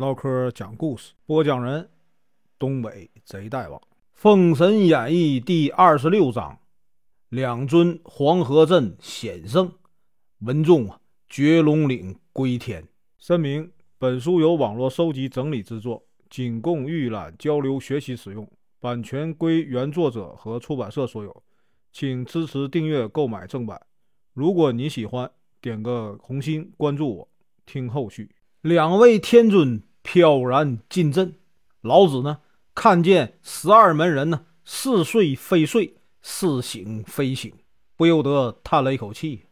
唠嗑讲故事，播讲人：东北贼大王，《封神演义》第二十六章：两尊黄河镇险胜，文仲啊，绝龙岭归天。声明：本书由网络收集整理制作，仅供预览、交流、学习使用，版权归原作者和出版社所有，请支持订阅、购买正版。如果你喜欢，点个红心，关注我，听后续。两位天尊。飘然进阵，老子呢看见十二门人呢似睡非睡，似醒非醒，不由得叹了一口气。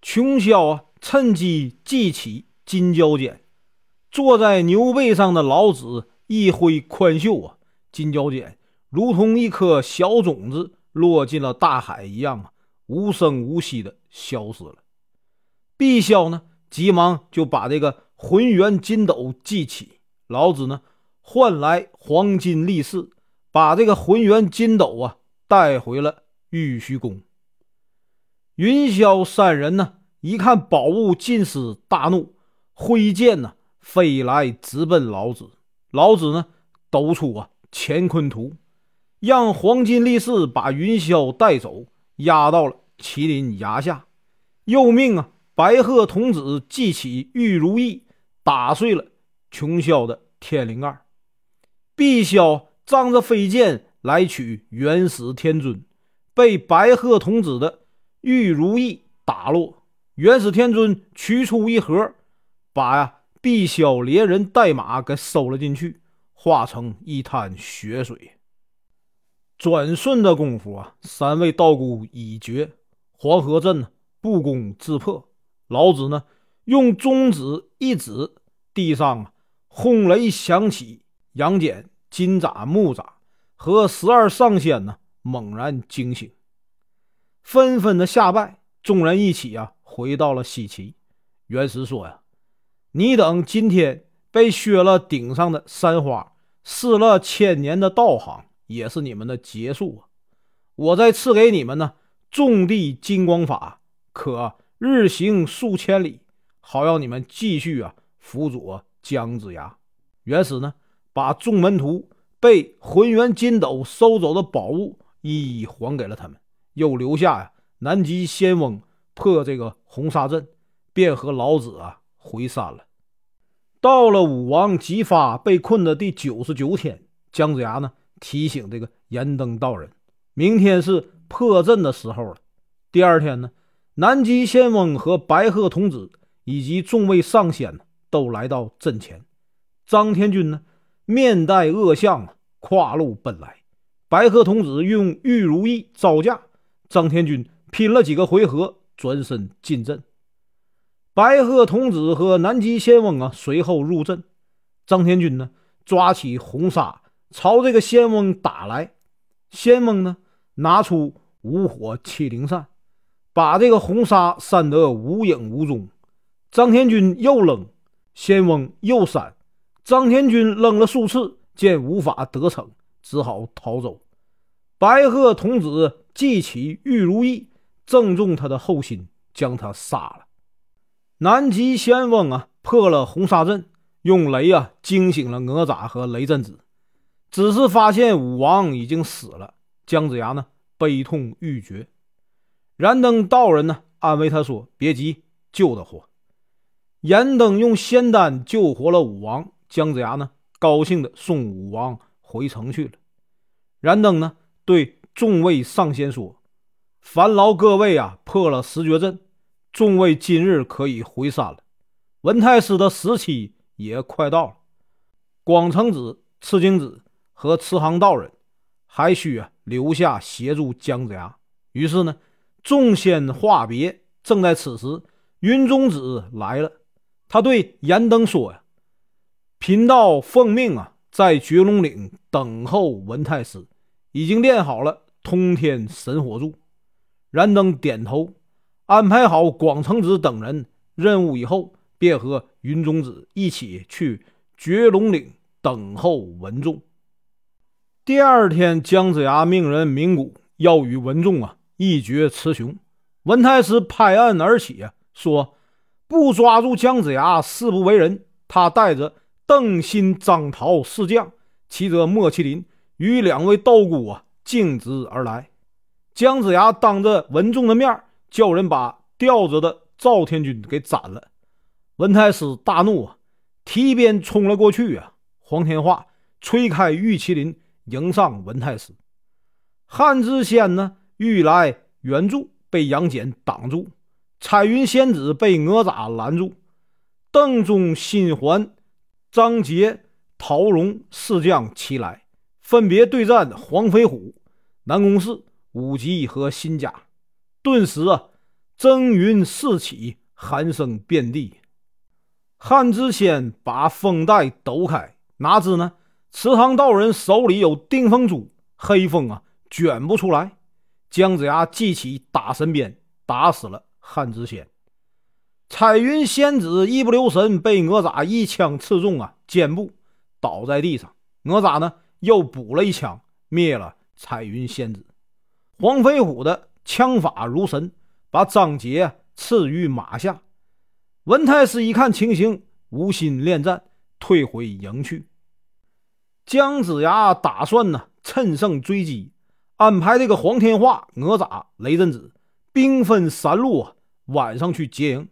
穷霄啊，趁机记起金角剪，坐在牛背上的老子一挥宽袖啊，金角剪如同一颗小种子落进了大海一样啊，无声无息的消失了。毕霄呢，急忙就把这个。浑元金斗记起，老子呢换来黄金力士，把这个浑元金斗啊带回了玉虚宫。云霄三人呢一看宝物尽失，大怒，挥剑呢飞来直奔老子。老子呢抖出啊乾坤图，让黄金力士把云霄带走，压到了麒麟崖下，又命啊白鹤童子记起玉如意。打碎了穷霄的天灵盖，碧霄仗着飞剑来取元始天尊，被白鹤童子的玉如意打落。元始天尊取出一盒，把呀毕萧连人带马给收了进去，化成一滩血水。转瞬的功夫啊，三位道姑已绝，黄河镇呢不攻自破。老子呢用中指一指。地上啊，轰雷响起，杨戬、金吒、木吒和十二上仙呢，猛然惊醒，纷纷的下拜。众人一起啊，回到了西岐。元始说呀：“你等今天被削了顶上的山花，失了千年的道行，也是你们的结束啊！我再赐给你们呢，种地金光法，可日行数千里，好让你们继续啊。”辅佐姜子牙，元始呢，把众门徒被浑元金斗收走的宝物一一还给了他们，又留下呀南极仙翁破这个红沙阵，便和老子啊回山了。到了武王姬发被困的第九十九天，姜子牙呢提醒这个延登道人，明天是破阵的时候了。第二天呢，南极仙翁和白鹤童子以及众位上仙呢。都来到阵前，张天军呢，面带恶相，跨路奔来。白鹤童子用玉如意招架，张天军拼了几个回合，转身进阵。白鹤童子和南极仙翁啊，随后入阵。张天军呢，抓起红纱朝这个仙翁打来。仙翁呢，拿出五火七灵扇，把这个红纱扇得无影无踪。张天军又扔。仙翁又闪，张天军扔了数次，见无法得逞，只好逃走。白鹤童子记起玉如意，正中他的后心，将他杀了。南极仙翁啊，破了红沙阵，用雷啊惊醒了哪吒和雷震子，只是发现武王已经死了。姜子牙呢，悲痛欲绝。燃灯道人呢，安慰他说：“别急，救得活。”严登用仙丹救活了武王，姜子牙呢，高兴的送武王回城去了。燃灯呢，对众位上仙说：“烦劳各位啊，破了十绝阵，众位今日可以回山了。文太师的时期也快到了，广成子、赤精子和慈航道人还需啊留下协助姜子牙。”于是呢，众仙话别。正在此时，云中子来了。他对严登说：“呀，贫道奉命啊，在绝龙岭等候文太师，已经练好了通天神火柱。”燃灯点头，安排好广成子等人任务以后，便和云中子一起去绝龙岭等候文仲。第二天，姜子牙命人鸣鼓，要与文仲啊一决雌雄。文太师拍案而起啊，说。不抓住姜子牙，誓不为人。他带着邓新、张桃四将骑着莫麒麟与两位道姑啊径直而来。姜子牙当着文仲的面叫人把吊着的赵天军给斩了。文太师大怒啊，提鞭冲了过去啊！黄天化吹开玉麒麟迎上文太师。汉之仙呢欲来援助，被杨戬挡住。彩云仙子被哪吒拦住，邓忠、新环、张杰、陶荣四将齐来，分别对战黄飞虎、南宫适、武吉和辛甲。顿时啊，蒸云四起，喊声遍地。汉之仙把风袋抖开，哪知呢？池塘道人手里有定风珠，黑风啊卷不出来。姜子牙记起打神鞭，打死了。汉之仙、彩云仙子一不留神被哪吒一枪刺中啊肩部，倒在地上。哪吒呢又补了一枪，灭了彩云仙子。黄飞虎的枪法如神，把张杰刺于马下。文太师一看情形，无心恋战，退回营去。姜子牙打算呢趁胜追击，安排这个黄天化、哪吒、雷震子兵分三路啊。晚上去劫营，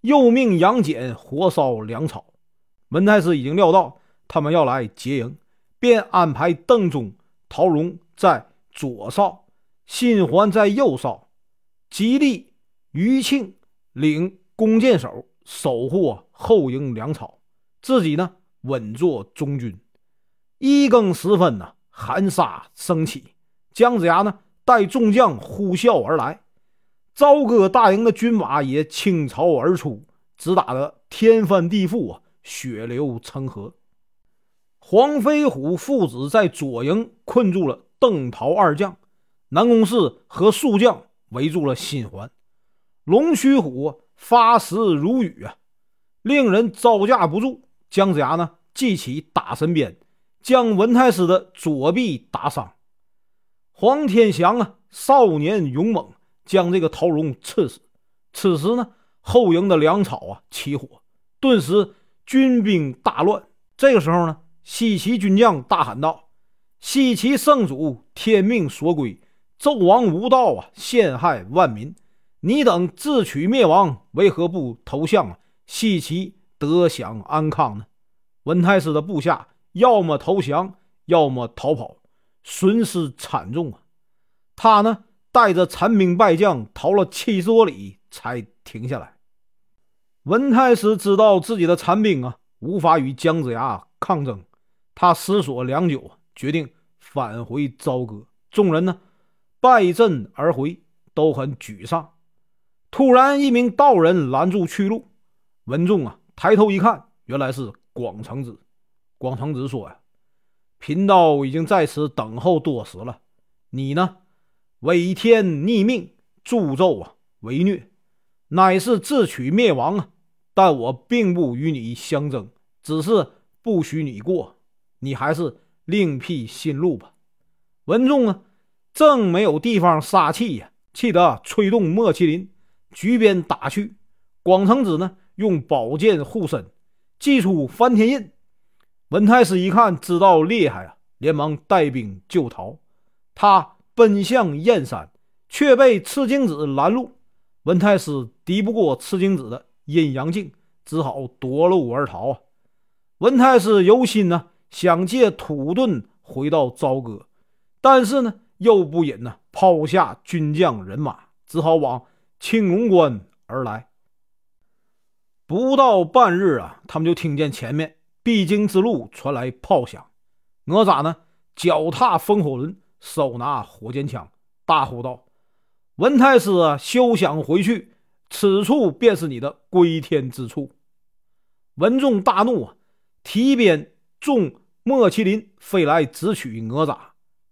又命杨戬火烧粮草。文太师已经料到他们要来劫营，便安排邓忠、陶荣在左哨，辛环在右哨，吉利、余庆领弓箭手守护后营粮草，自己呢稳坐中军。一更时分呢，寒沙升起，姜子牙呢带众将呼啸而来。朝歌大营的军马也倾巢而出，直打得天翻地覆啊，血流成河。黄飞虎父子在左营困住了邓桃二将，南宫适和数将围住了新环。龙须虎发时如雨啊，令人招架不住。姜子牙呢，记起打神鞭，将文太师的左臂打伤。黄天祥啊，少年勇猛。将这个陶荣刺死。此时呢，后营的粮草啊起火，顿时军兵大乱。这个时候呢，西岐军将大喊道：“西岐圣主天命所归，纣王无道啊，陷害万民。你等自取灭亡，为何不投降啊？西岐得享安康呢？”文太师的部下要么投降，要么逃跑，损失惨重啊。他呢？带着残兵败将逃了七十多里，才停下来。文太师知道自己的残兵啊无法与姜子牙抗争，他思索良久，决定返回朝歌。众人呢败阵而回，都很沮丧。突然，一名道人拦住去路。文仲啊抬头一看，原来是广成子。广成子说：“呀，贫道已经在此等候多时了，你呢？”违天逆命，助纣啊为虐，乃是自取灭亡啊！但我并不与你相争，只是不许你过，你还是另辟新路吧。文仲啊，正没有地方撒气呀，气得催动莫麒麟，举鞭打去。广成子呢，用宝剑护身，祭出翻天印。文太师一看，知道厉害啊，连忙带兵救逃。他。奔向燕山，却被赤精子拦路。文太师敌不过赤精子的阴阳镜，只好夺路而逃啊！文太师由心呢，想借土遁回到朝歌，但是呢，又不忍呢抛下军将人马，只好往青龙关而来。不到半日啊，他们就听见前面必经之路传来炮响。哪吒呢，脚踏风火轮。手拿火箭枪，大呼道：“文太师，休想回去！此处便是你的归天之处。”文仲大怒啊，提鞭纵莫麒麟飞来，直取哪吒。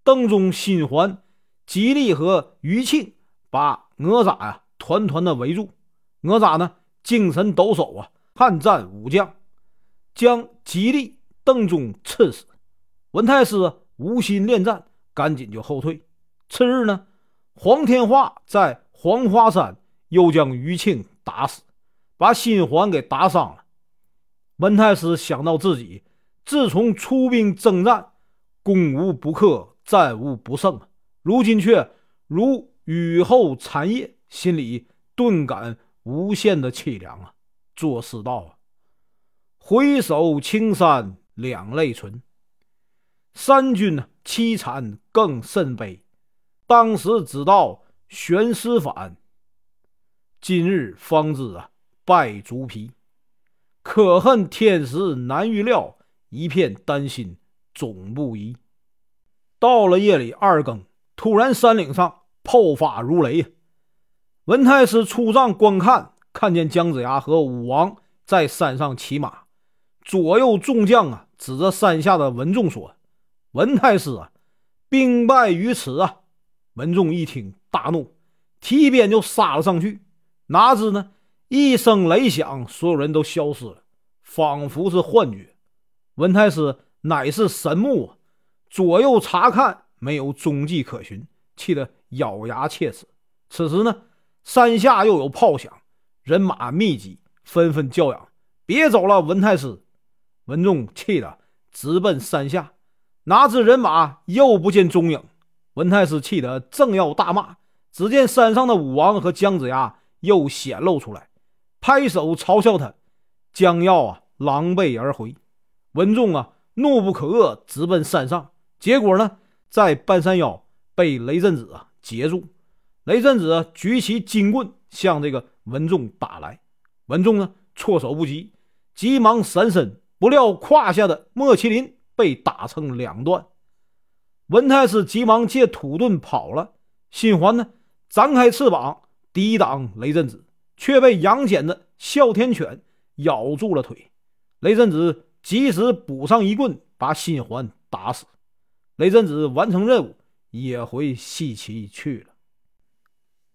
邓忠、心环、吉利和余庆把哪吒呀团团的围住。哪吒呢，精神抖擞啊，悍战武将，将吉利、邓忠刺死。文太师无心恋战。赶紧就后退。次日呢，黄天化在黄花山又将余庆打死，把新环给打伤了。文太师想到自己自从出兵征战，攻无不克，战无不胜啊，如今却如雨后残叶，心里顿感无限的凄凉啊！作诗道啊：“回首青山两泪垂，三军凄惨更甚悲。当时只道悬师返，今日方知啊败竹皮。可恨天时难预料，一片丹心总不移。”到了夜里二更，突然山岭上炮发如雷。文太师出帐观看，看见姜子牙和武王在山上骑马，左右众将啊，指着山下的文仲说：“文太师啊，兵败于此啊！”文仲一听大怒，提鞭就杀了上去。哪知呢，一声雷响，所有人都消失了，仿佛是幻觉。文太师乃是神木啊！左右查看，没有踪迹可寻，气得咬牙切齿。此时呢，山下又有炮响，人马密集，纷纷叫嚷：“别走了，文太师！”文仲气得直奔山下，哪知人马又不见踪影。文太师气得正要大骂，只见山上的武王和姜子牙又显露出来，拍手嘲笑他，将要啊狼狈而回。文仲啊怒不可遏，直奔山上。结果呢，在半山腰被雷震子啊截住。雷震子举起金棍向这个文仲打来，文仲呢措手不及，急忙闪身，不料胯下的莫麒麟被打成两段。文太师急忙借土遁跑了，心环呢展开翅膀抵挡雷震子，却被杨戬的哮天犬咬住了腿。雷震子及时补上一棍，把心环打死。雷震子完成任务，也回西岐去了。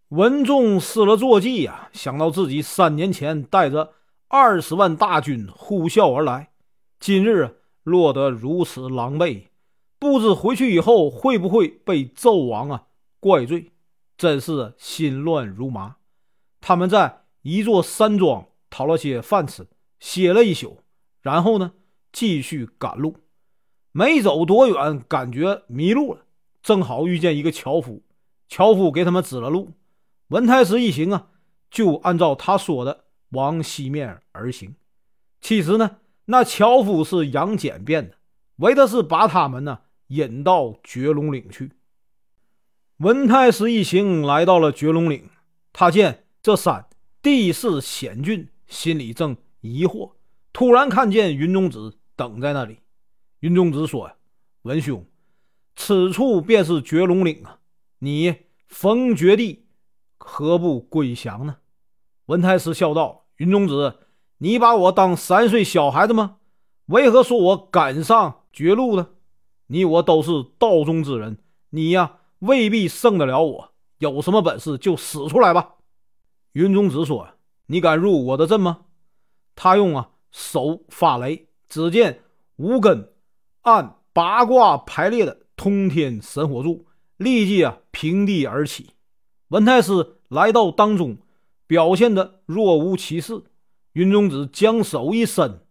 文仲失了坐骑呀，想到自己三年前带着二十万大军呼啸而来，今日啊落得如此狼狈，不知回去以后会不会被纣王啊怪罪，真是心乱如麻。他们在一座山庄讨了些饭吃，歇了一宿，然后呢，继续赶路。没走多远，感觉迷路了，正好遇见一个樵夫，樵夫给他们指了路。文太师一行啊，就按照他说的往西面而行。其实呢，那樵夫是杨戬变的，为的是把他们呢引到绝龙岭去。文太师一行来到了绝龙岭，他见这山地势险峻，心里正疑惑，突然看见云中子等在那里。云中子说：“文兄，此处便是绝龙岭啊！你逢绝地，何不归降呢？”文太师笑道：“云中子，你把我当三岁小孩子吗？为何说我赶上绝路呢？你我都是道中之人，你呀未必胜得了我。有什么本事就使出来吧！”云中子说：“你敢入我的阵吗？”他用啊手发雷，只见五根。按八卦排列的通天神火柱，立即啊平地而起。文太师来到当中，表现的若无其事。云中子将手一伸，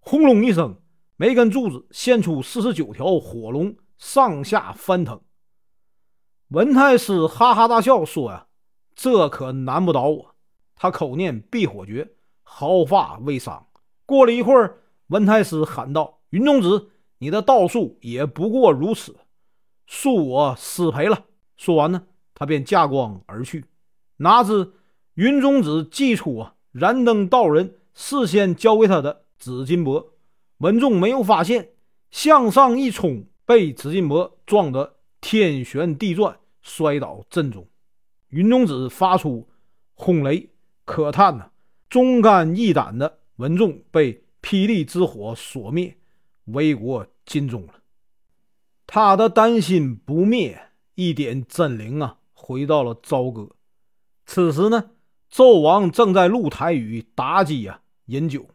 轰隆一声，每根柱子现出四十九条火龙，上下翻腾。文太师哈哈大笑说：“呀，这可难不倒我。”他口念避火诀，毫发未伤。过了一会儿，文太师喊道：“云中子。”你的道术也不过如此，恕我失陪了。说完呢，他便驾光而去。哪知云中子祭出啊燃灯道人事先交给他的紫金箔，文仲没有发现，向上一冲，被紫金箔撞得天旋地转，摔倒阵中。云中子发出轰雷，可叹呐，忠肝义胆的文仲被霹雳之火所灭。为国尽忠了，他的丹心不灭，一点真灵啊，回到了朝歌。此时呢，纣王正在露台与妲己啊饮酒，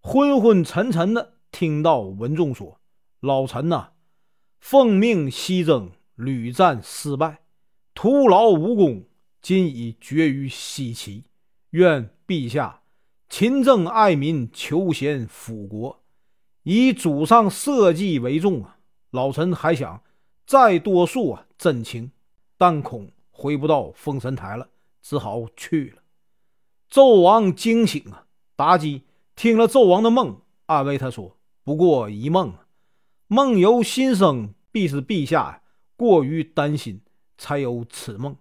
昏昏沉沉的听到文仲说：“老臣呐，奉命西征，屡战失败，徒劳无功，今已绝于西岐。愿陛下勤政爱民，求贤辅国，以祖上社稷为重啊！老臣还想再多述啊真情，但恐回不到封神台了，只好去了。纣王惊醒啊！妲己听了纣王的梦，安慰他说：“不过一梦，梦由心生，必是陛下过于担心，才有此梦。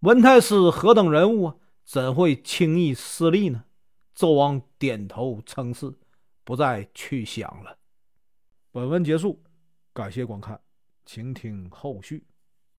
文太师何等人物啊，怎会轻易失利呢？”纣王点头称是，不再去想了。本文结束，感谢观看，请听后续。